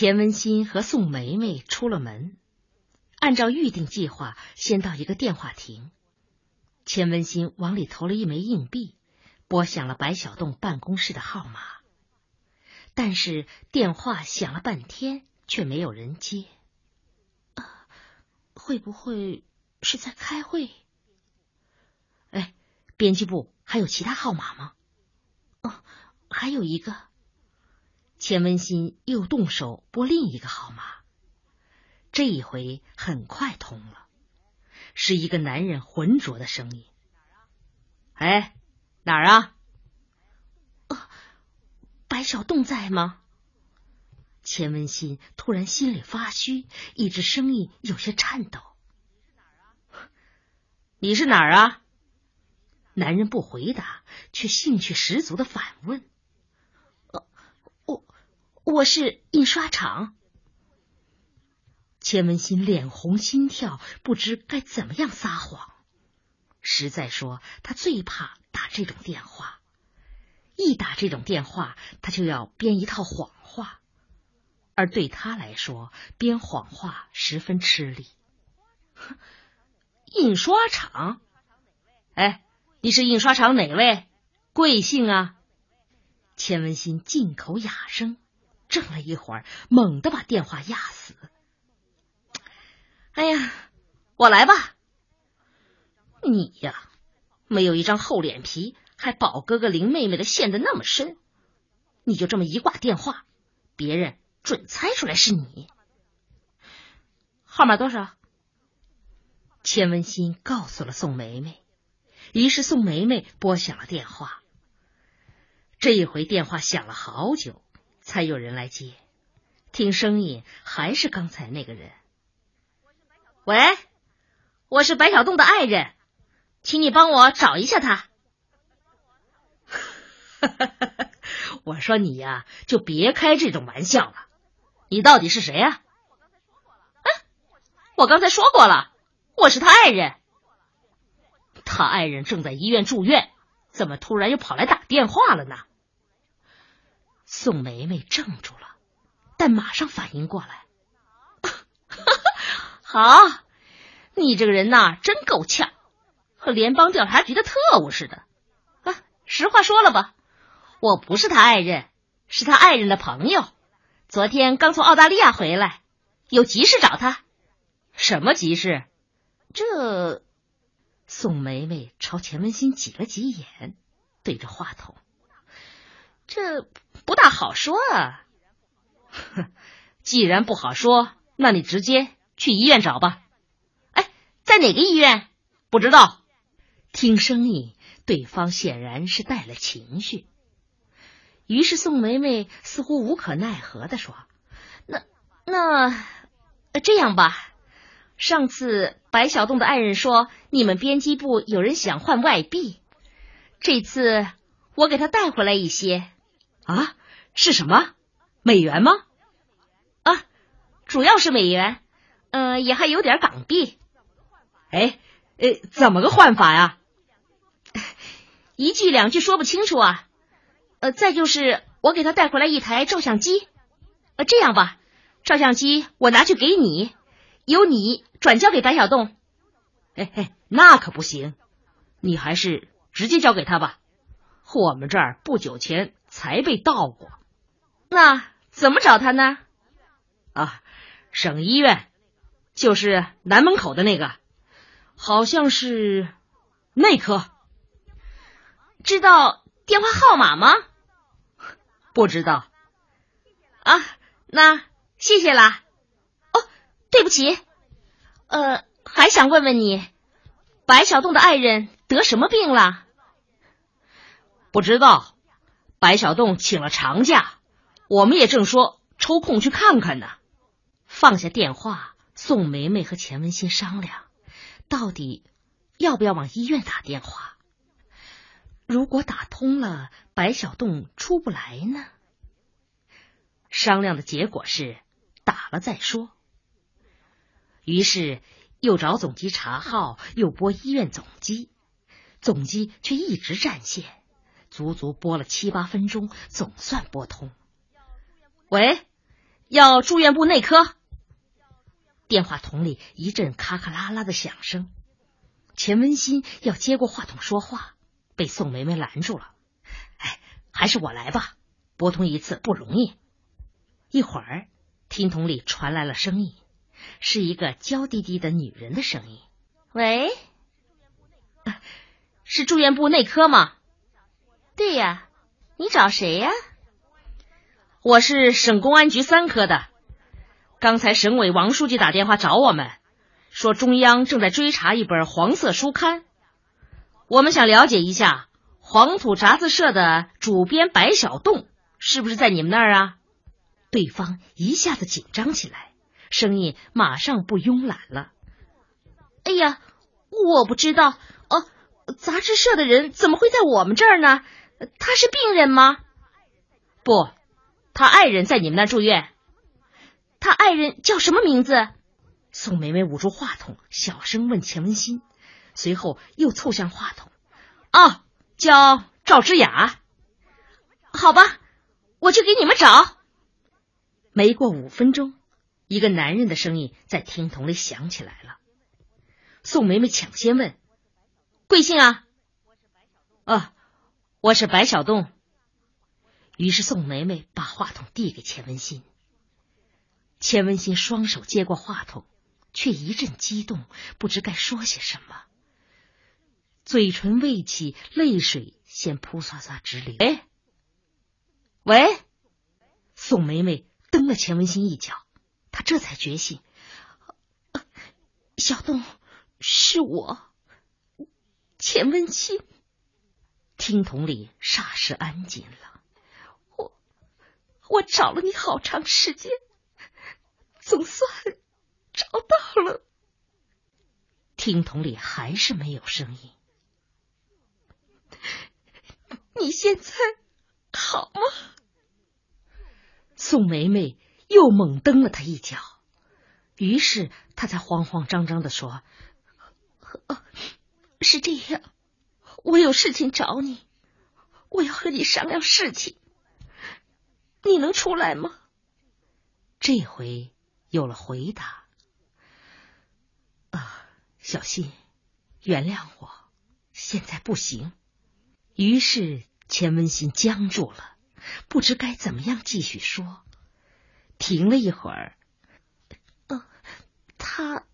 钱文新和宋梅梅出了门，按照预定计划，先到一个电话亭。钱文新往里投了一枚硬币，拨响了白小栋办公室的号码。但是电话响了半天，却没有人接。啊，会不会是在开会？哎，编辑部还有其他号码吗？哦，还有一个。钱文新又动手拨另一个号码，这一回很快通了，是一个男人浑浊的声音：“哎，哪儿啊？”“呃，白小栋在吗？”钱文新突然心里发虚，一直声音有些颤抖：“你是哪儿啊？”男人不回答，却兴趣十足的反问。我是印刷厂。钱文新脸红心跳，不知该怎么样撒谎。实在说，他最怕打这种电话，一打这种电话，他就要编一套谎话，而对他来说，编谎话十分吃力。印刷厂？哎，你是印刷厂哪位？贵姓啊？钱文新进口哑声。怔了一会儿，猛地把电话压死。哎呀，我来吧。你呀，没有一张厚脸皮，还宝哥哥、林妹妹的陷得那么深。你就这么一挂电话，别人准猜出来是你。号码多少？钱文新告诉了宋梅梅，于是宋梅梅拨响了电话。这一回电话响了好久。才有人来接，听声音还是刚才那个人。喂，我是白小栋的爱人，请你帮我找一下他。我说你呀，就别开这种玩笑了。你到底是谁呀？哎，我刚才说过了，我是他爱人。他爱人正在医院住院，怎么突然又跑来打电话了呢？宋梅梅怔住了，但马上反应过来。哈 哈好，你这个人呐，真够呛，和联邦调查局的特务似的。啊，实话说了吧，我不是他爱人，是他爱人的朋友。昨天刚从澳大利亚回来，有急事找他。什么急事？这……宋梅梅朝钱文新挤了挤眼，对着话筒。这不大好说啊！既然不好说，那你直接去医院找吧。哎，在哪个医院？不知道。听声音，对方显然是带了情绪。于是宋梅梅似乎无可奈何的说：“那那这样吧，上次白小栋的爱人说你们编辑部有人想换外币，这次我给他带回来一些。”啊，是什么？美元吗？啊，主要是美元，嗯，也还有点港币。哎，呃，怎么个换法呀？一句两句说不清楚啊。呃，再就是我给他带回来一台照相机。呃，这样吧，照相机我拿去给你，由你转交给白小栋。哎哎，那可不行，你还是直接交给他吧。我们这儿不久前。才被盗过，那怎么找他呢？啊，省医院，就是南门口的那个，好像是内科。知道电话号码吗？不知道。啊，那谢谢啦。哦，对不起，呃，还想问问你，白小栋的爱人得什么病了？不知道。白小栋请了长假，我们也正说抽空去看看呢。放下电话，宋梅梅和钱文新商量，到底要不要往医院打电话？如果打通了，白小栋出不来呢？商量的结果是打了再说。于是又找总机查号，又拨医院总机，总机却一直占线。足足拨了七八分钟，总算拨通。喂，要住院部内科。电话筒里一阵咔咔啦啦的响声，钱文新要接过话筒说话，被宋梅梅拦住了。哎，还是我来吧，拨通一次不容易。一会儿，听筒里传来了声音，是一个娇滴滴的女人的声音：“喂，是住院部内科吗？”“对呀，你找谁呀？”“我是省公安局三科的。”刚才省委王书记打电话找我们，说中央正在追查一本黄色书刊，我们想了解一下黄土杂志社的主编白小栋是不是在你们那儿啊？对方一下子紧张起来，声音马上不慵懒了。哎呀，我不知道哦，杂志社的人怎么会在我们这儿呢？他是病人吗？不，他爱人在你们那住院。他爱人叫什么名字？宋梅梅捂住话筒，小声问钱文新，随后又凑向话筒：“哦，叫赵之雅。好吧，我去给你们找。”没过五分钟，一个男人的声音在听筒里响起来了。宋梅梅抢先问：“贵姓啊？”“啊，我是白小栋。”于是宋梅梅把话筒递给钱文新。钱文新双手接过话筒，却一阵激动，不知该说些什么，嘴唇微起，泪水先扑簌簌直流。喂，喂，宋梅梅蹬了钱文新一脚，他这才觉醒。小东，是我，钱文新。听筒里霎时安静了。我，找了你好长时间。总算找到了。听筒里还是没有声音。你现在好吗？宋梅梅又猛蹬了他一脚，于是他才慌慌张张的说：“是这样，我有事情找你，我要和你商量事情，你能出来吗？”这回。有了回答，啊，小新，原谅我，现在不行。于是钱文新僵住了，不知该怎么样继续说。停了一会儿，嗯，他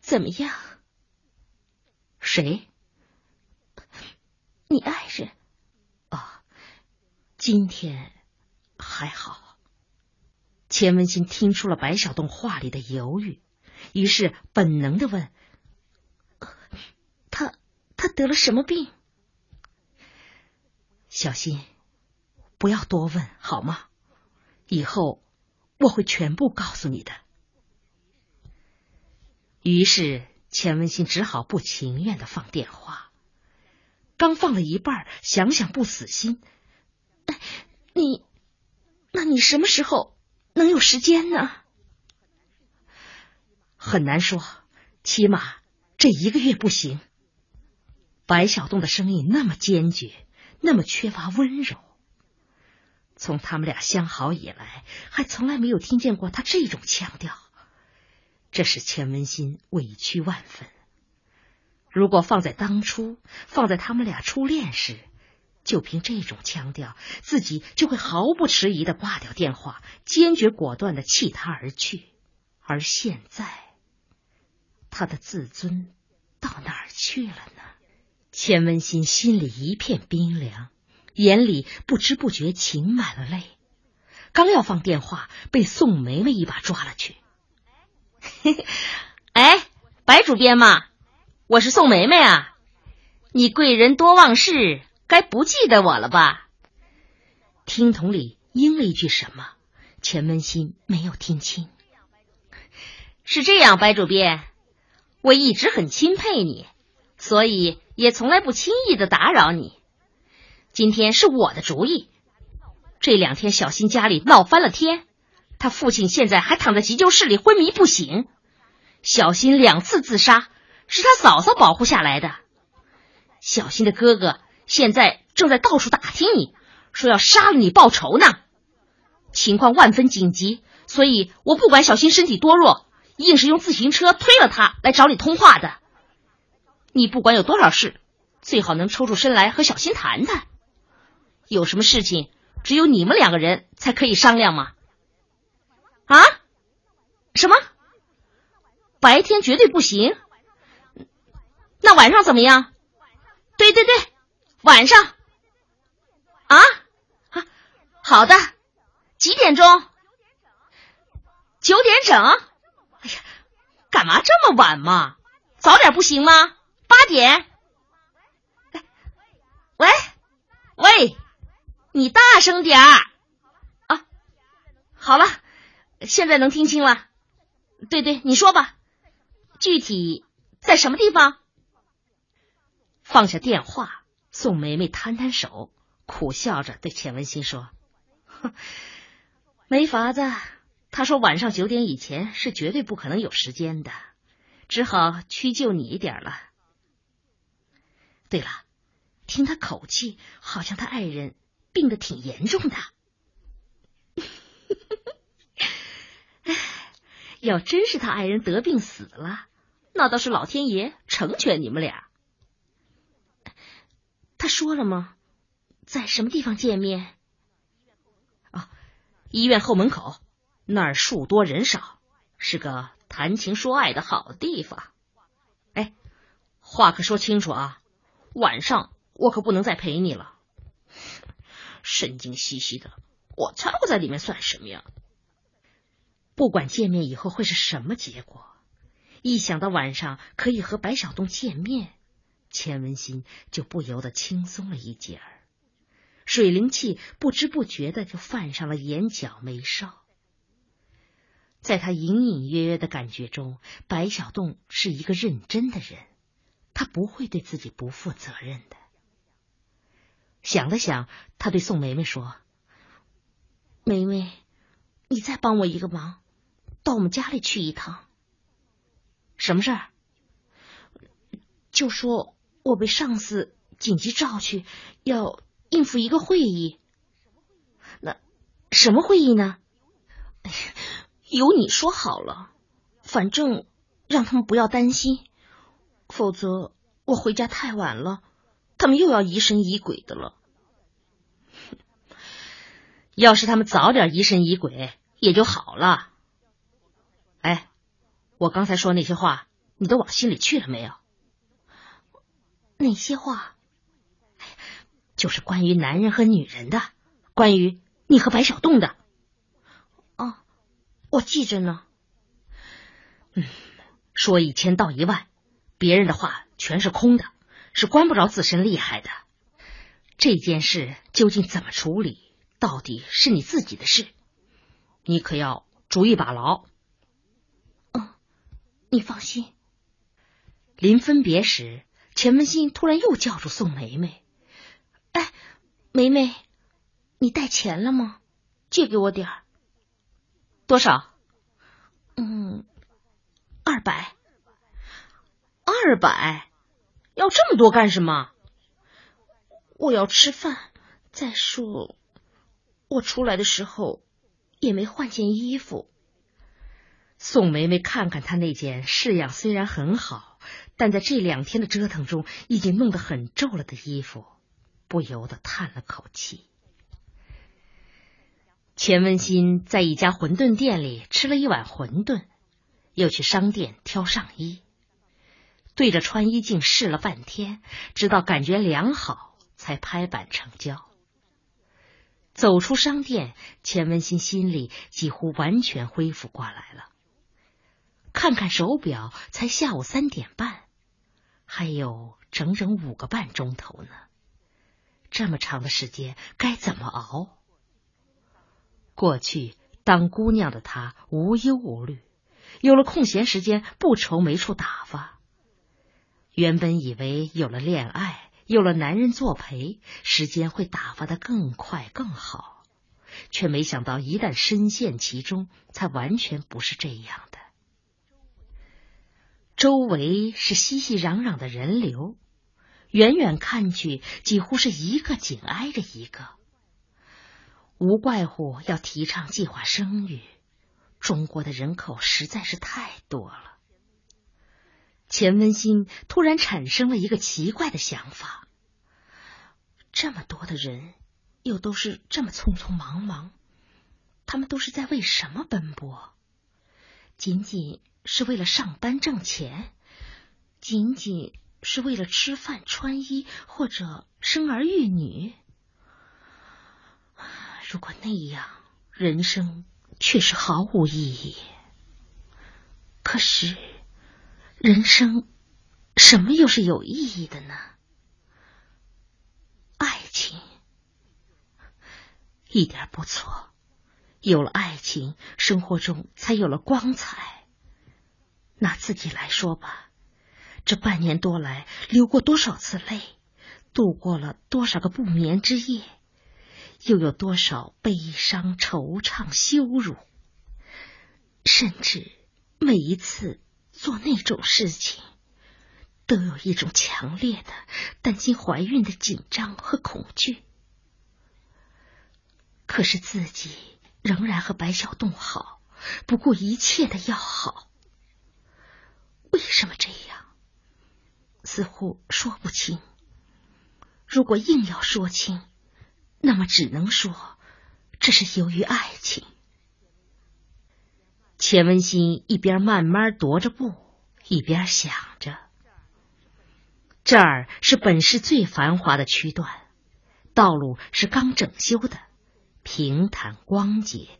怎么样？谁？你爱人？啊，今天还好。钱文新听出了白小栋话里的犹豫，于是本能的问：“他他得了什么病？”小新，不要多问好吗？以后我会全部告诉你的。于是钱文新只好不情愿的放电话，刚放了一半，想想不死心：“你，那你什么时候？”能有时间呢？很难说，起码这一个月不行。白小栋的声音那么坚决，那么缺乏温柔。从他们俩相好以来，还从来没有听见过他这种腔调，这使钱文新委屈万分。如果放在当初，放在他们俩初恋时。就凭这种腔调，自己就会毫不迟疑的挂掉电话，坚决果断的弃他而去。而现在，他的自尊到哪儿去了呢？钱文新心里一片冰凉，眼里不知不觉噙满了泪。刚要放电话，被宋梅梅一把抓了去。哎，白主编嘛，我是宋梅梅啊，你贵人多忘事。该不记得我了吧？听筒里应了一句什么？钱文新没有听清。是这样，白主编，我一直很钦佩你，所以也从来不轻易的打扰你。今天是我的主意。这两天小新家里闹翻了天，他父亲现在还躺在急救室里昏迷不醒。小新两次自杀是他嫂嫂保护下来的。小新的哥哥。现在正在到处打听你，说要杀了你报仇呢。情况万分紧急，所以我不管小新身体多弱，硬是用自行车推了他来找你通话的。你不管有多少事，最好能抽出身来和小新谈谈。有什么事情，只有你们两个人才可以商量吗？啊？什么？白天绝对不行？那晚上怎么样？对对对，晚上。啊？啊，好的。几点钟？九点整。哎呀，干嘛这么晚嘛？早点不行吗？八点。喂，喂，你大声点儿啊！好了，现在能听清了。对对，你说吧，具体在什么地方？放下电话，宋梅梅摊摊手，苦笑着对钱文新说：“哼。”没法子，他说晚上九点以前是绝对不可能有时间的，只好屈就你一点了。对了，听他口气，好像他爱人病得挺严重的。哎要真是他爱人得病死了，那倒是老天爷成全你们俩。他说了吗？在什么地方见面？啊医院后门口那儿树多人少，是个谈情说爱的好地方。哎，话可说清楚啊！晚上我可不能再陪你了。神经兮兮的，我掺和在里面算什么呀？不管见面以后会是什么结果，一想到晚上可以和白小东见面，钱文新就不由得轻松了一截儿。水灵气不知不觉的就泛上了眼角眉梢，在他隐隐约约的感觉中，白小洞是一个认真的人，他不会对自己不负责任的。想了想，他对宋梅梅说：“梅梅，你再帮我一个忙，到我们家里去一趟。什么事儿？就说我被上司紧急召去，要。”应付一个会议，那什么会议呢？哎呀，由你说好了，反正让他们不要担心，否则我回家太晚了，他们又要疑神疑鬼的了。要是他们早点疑神疑鬼，也就好了。哎，我刚才说那些话，你都往心里去了没有？哪些话？就是关于男人和女人的，关于你和白小洞的。哦，我记着呢。嗯，说一千道一万，别人的话全是空的，是关不着自身厉害的。这件事究竟怎么处理，到底是你自己的事，你可要主意把牢。嗯，你放心。临分别时，钱文新突然又叫住宋梅梅。哎，梅梅，你带钱了吗？借给我点儿。多少？嗯，二百。二百？要这么多干什么？我要吃饭。再说，我出来的时候也没换件衣服。宋梅梅看看她那件式样虽然很好，但在这两天的折腾中已经弄得很皱了的衣服。不由得叹了口气。钱文新在一家馄饨店里吃了一碗馄饨，又去商店挑上衣，对着穿衣镜试了半天，直到感觉良好，才拍板成交。走出商店，钱文新心里几乎完全恢复过来了。看看手表，才下午三点半，还有整整五个半钟头呢。这么长的时间该怎么熬？过去当姑娘的她无忧无虑，有了空闲时间不愁没处打发。原本以为有了恋爱，有了男人作陪，时间会打发的更快更好，却没想到一旦深陷其中，才完全不是这样的。周围是熙熙攘攘的人流。远远看去，几乎是一个紧挨着一个。无怪乎要提倡计划生育，中国的人口实在是太多了。钱文新突然产生了一个奇怪的想法：这么多的人，又都是这么匆匆忙忙，他们都是在为什么奔波？仅仅是为了上班挣钱？仅仅是为了吃饭穿衣或者生儿育女？如果那样，人生确实毫无意义。可是。人生，什么又是有意义的呢？爱情，一点不错。有了爱情，生活中才有了光彩。拿自己来说吧，这半年多来，流过多少次泪，度过了多少个不眠之夜，又有多少悲伤、惆怅、羞辱，甚至每一次。做那种事情，都有一种强烈的担心怀孕的紧张和恐惧。可是自己仍然和白小栋好，不顾一切的要好。为什么这样？似乎说不清。如果硬要说清，那么只能说这是由于爱情。钱文新一边慢慢踱着步，一边想着：这儿是本市最繁华的区段，道路是刚整修的，平坦光洁，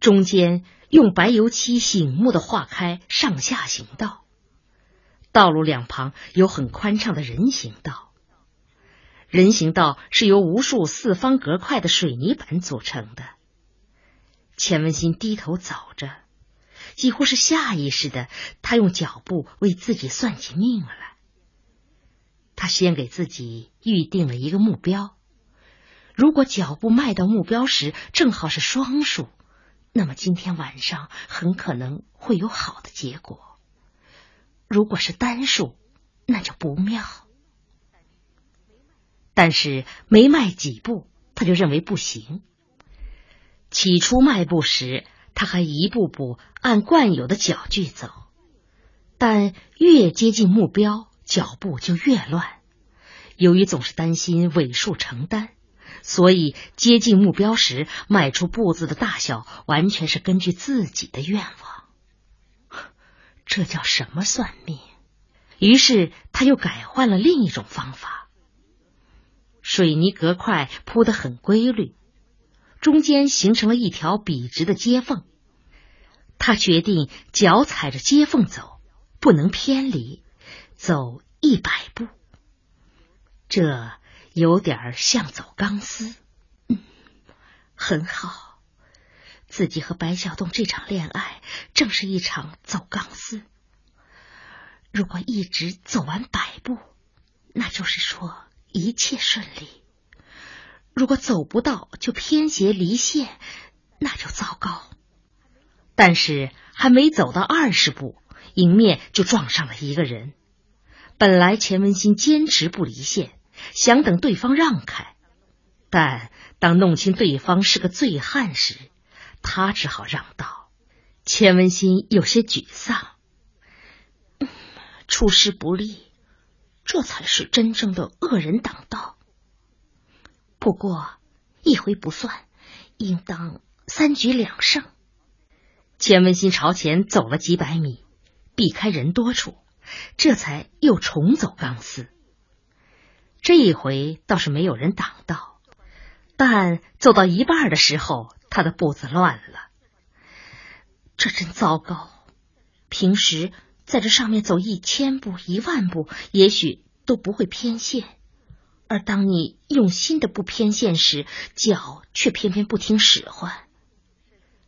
中间用白油漆醒目的划开上下行道，道路两旁有很宽敞的人行道，人行道是由无数四方格块的水泥板组成的。钱文新低头走着，几乎是下意识的，他用脚步为自己算起命来。他先给自己预定了一个目标，如果脚步迈到目标时正好是双数，那么今天晚上很可能会有好的结果；如果是单数，那就不妙。但是没迈几步，他就认为不行。起初迈步时，他还一步步按惯有的脚距走，但越接近目标，脚步就越乱。由于总是担心尾数承担，所以接近目标时迈出步子的大小，完全是根据自己的愿望。这叫什么算命？于是他又改换了另一种方法。水泥格块铺得很规律。中间形成了一条笔直的接缝，他决定脚踩着接缝走，不能偏离，走一百步。这有点像走钢丝，嗯，很好。自己和白小栋这场恋爱正是一场走钢丝。如果一直走完百步，那就是说一切顺利。如果走不到就偏斜离线，那就糟糕。但是还没走到二十步，迎面就撞上了一个人。本来钱文新坚持不离线，想等对方让开，但当弄清对方是个醉汉时，他只好让道。钱文新有些沮丧，出师不利，这才是真正的恶人挡道。不过一回不算，应当三局两胜。钱文新朝前走了几百米，避开人多处，这才又重走钢丝。这一回倒是没有人挡道，但走到一半的时候，他的步子乱了。这真糟糕！平时在这上面走一千步、一万步，也许都不会偏线。而当你用心的不偏线时，脚却偏偏不听使唤，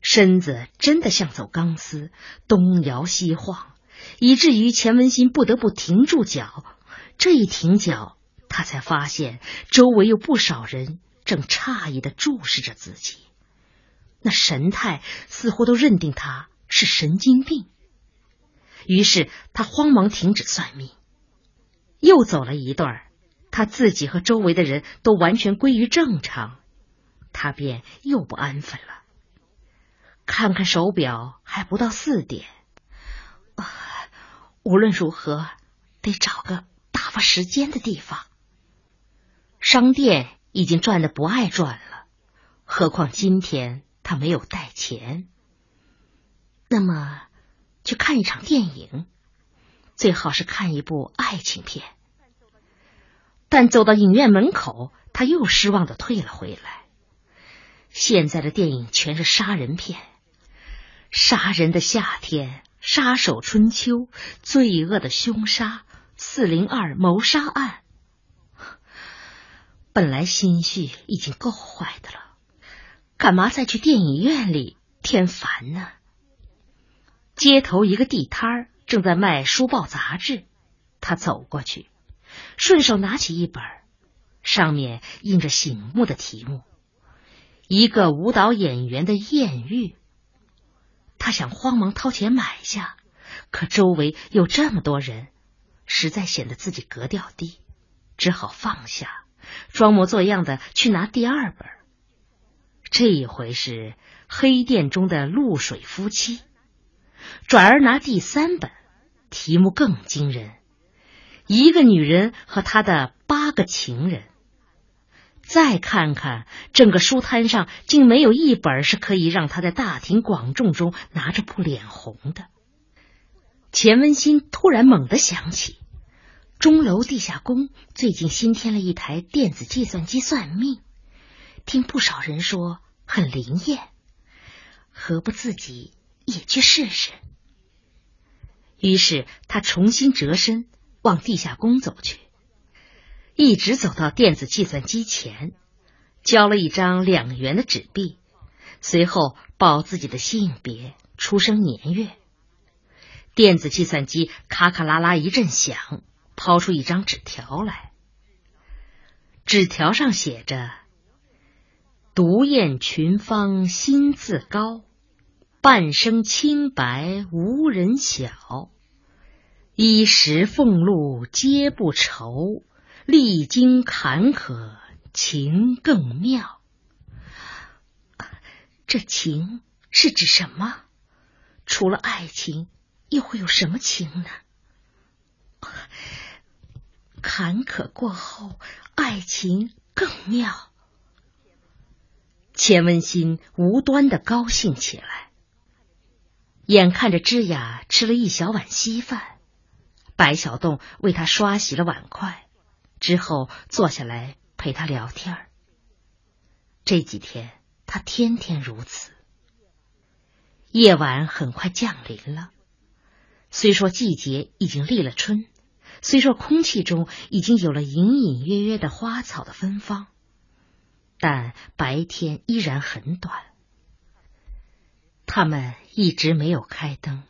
身子真的像走钢丝，东摇西晃，以至于钱文新不得不停住脚。这一停脚，他才发现周围有不少人正诧异的注视着自己，那神态似乎都认定他是神经病。于是他慌忙停止算命，又走了一段他自己和周围的人都完全归于正常，他便又不安分了。看看手表，还不到四点。啊无论如何，得找个打发时间的地方。商店已经转的不爱转了，何况今天他没有带钱。那么，去看一场电影，最好是看一部爱情片。但走到影院门口，他又失望的退了回来。现在的电影全是杀人片，《杀人的夏天》。杀手春秋，罪恶的凶杀，四零二谋杀案。本来心绪已经够坏的了，干嘛再去电影院里添烦呢？街头一个地摊儿正在卖书报杂志，他走过去，顺手拿起一本，上面印着醒目的题目：一个舞蹈演员的艳遇。他想慌忙掏钱买下，可周围有这么多人，实在显得自己格调低，只好放下，装模作样的去拿第二本。这一回是黑店中的露水夫妻，转而拿第三本，题目更惊人：一个女人和她的八个情人。再看看，整个书摊上竟没有一本是可以让他在大庭广众中拿着不脸红的。钱文新突然猛地想起，钟楼地下宫最近新添了一台电子计算机算命，听不少人说很灵验，何不自己也去试试？于是他重新折身往地下宫走去。一直走到电子计算机前，交了一张两元的纸币，随后报自己的性别、出生年月。电子计算机咔咔啦啦一阵响，抛出一张纸条来。纸条上写着：“独雁群芳心自高，半生清白无人晓。衣食俸禄皆不愁。”历经坎坷情更妙，这情是指什么？除了爱情，又会有什么情呢？坎坷过后，爱情更妙。钱文新无端的高兴起来，眼看着芝雅吃了一小碗稀饭，白小洞为他刷洗了碗筷。之后坐下来陪他聊天这几天他天天如此。夜晚很快降临了，虽说季节已经立了春，虽说空气中已经有了隐隐约约的花草的芬芳，但白天依然很短。他们一直没有开灯。